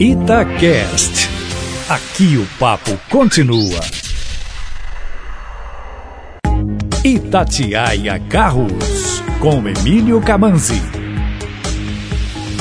Itacast. Aqui o papo continua. Itatiaia Carros, com Emílio Camanzi.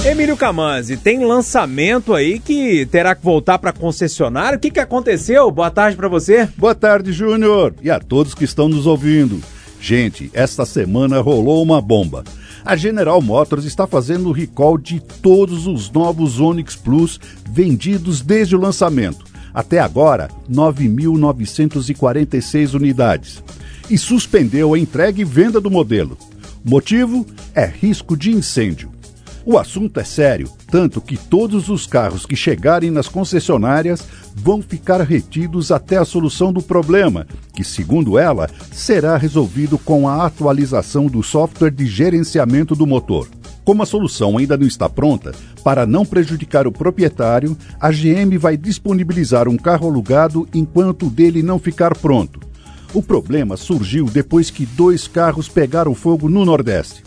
Emílio Camanzi, tem lançamento aí que terá que voltar para concessionário. O que, que aconteceu? Boa tarde para você. Boa tarde, Júnior, e a todos que estão nos ouvindo. Gente, esta semana rolou uma bomba. A General Motors está fazendo o recall de todos os novos Onix Plus vendidos desde o lançamento. Até agora, 9.946 unidades. E suspendeu a entrega e venda do modelo. Motivo é risco de incêndio. O assunto é sério, tanto que todos os carros que chegarem nas concessionárias vão ficar retidos até a solução do problema, que, segundo ela, será resolvido com a atualização do software de gerenciamento do motor. Como a solução ainda não está pronta, para não prejudicar o proprietário, a GM vai disponibilizar um carro alugado enquanto o dele não ficar pronto. O problema surgiu depois que dois carros pegaram fogo no Nordeste.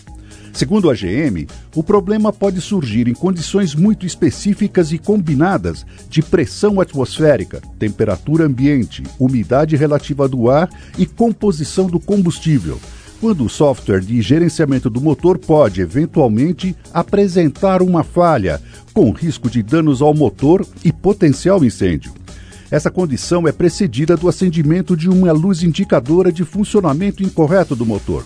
Segundo a GM, o problema pode surgir em condições muito específicas e combinadas de pressão atmosférica, temperatura ambiente, umidade relativa do ar e composição do combustível, quando o software de gerenciamento do motor pode, eventualmente, apresentar uma falha, com risco de danos ao motor e potencial incêndio. Essa condição é precedida do acendimento de uma luz indicadora de funcionamento incorreto do motor.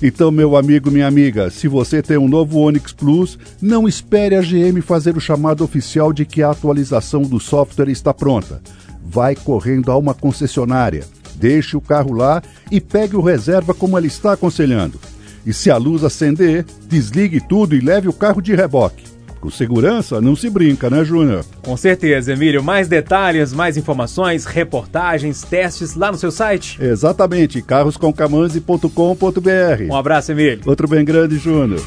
Então, meu amigo, minha amiga, se você tem um novo Onix Plus, não espere a GM fazer o chamado oficial de que a atualização do software está pronta. Vai correndo a uma concessionária, deixe o carro lá e pegue o reserva como ela está aconselhando. E se a luz acender, desligue tudo e leve o carro de reboque. Com segurança não se brinca, né, Júnior? Com certeza, Emílio. Mais detalhes, mais informações, reportagens, testes lá no seu site? Exatamente, carroscomcamanzi.com.br. Um abraço, Emílio. Outro bem grande, Júnior.